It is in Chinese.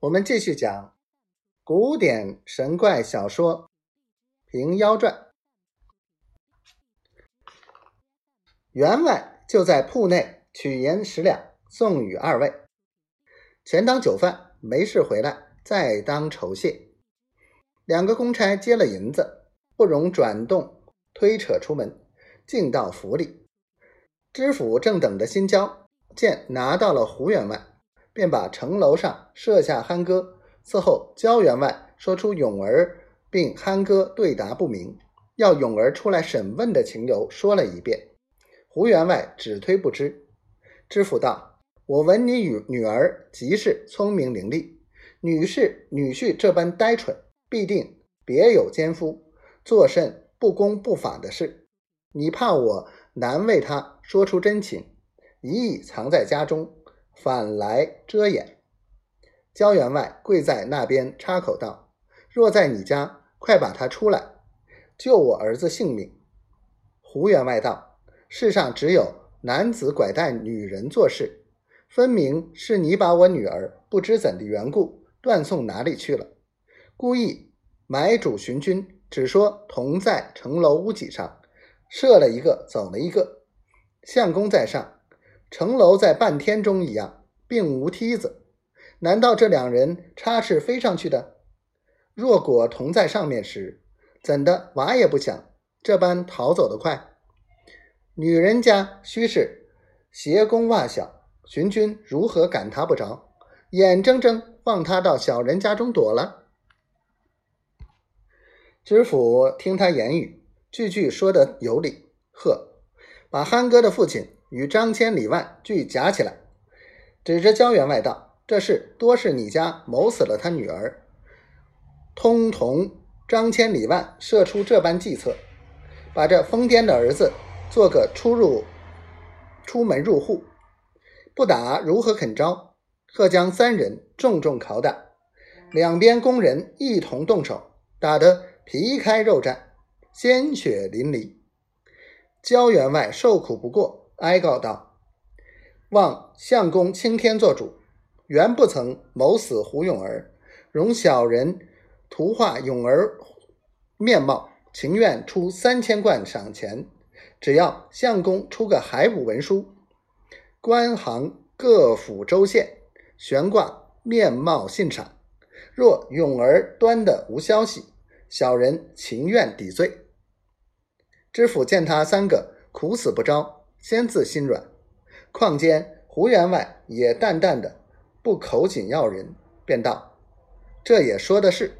我们继续讲古典神怪小说《平妖传》。员外就在铺内取银十两送与二位，钱当酒饭，没事回来再当酬谢。两个公差接了银子，不容转动推扯出门，进到府里。知府正等着新交，见拿到了胡员外，便把城楼上设下酣歌，伺候焦员外说出勇儿并酣歌对答不明，要勇儿出来审问的情由说了一遍。胡员外只推不知。知府道：“我闻你与女儿极是聪明伶俐，女婿女婿这般呆蠢，必定别有奸夫，做甚不公不法的事？你怕我难为他说出真情，一意藏在家中，反来遮掩。”焦员外跪在那边插口道：“若在你家，快把他出来，救我儿子性命。”胡员外道。世上只有男子拐带女人做事，分明是你把我女儿不知怎的缘故断送哪里去了，故意买主寻君，只说同在城楼屋脊上射了一个，走了一个。相公在上，城楼在半天中一样，并无梯子，难道这两人插翅飞上去的？若果同在上面时，怎的娃也不想，这般逃走的快？女人家须是鞋弓袜小，寻军如何赶他不着？眼睁睁望他到小人家中躲了。知府听他言语，句句说得有理，呵，把憨哥的父亲与张千里万俱夹起来，指着焦员外道：“这事多是你家谋死了他女儿，通同张千里万设出这般计策，把这疯癫的儿子。”做个出入、出门入户，不打如何肯招？贺将三人重重拷打，两边工人一同动手，打得皮开肉绽，鲜血淋漓。焦员外受苦不过，哀告道：“望相公青天做主，原不曾谋死胡永儿，容小人图画永儿面貌，情愿出三千贯赏钱。”只要相公出个海捕文书，官行各府州县悬挂面貌信赏。若永儿端的无消息，小人情愿抵罪。知府见他三个苦死不招，先自心软。况间胡员外也淡淡的不口紧要人，便道：“这也说的是，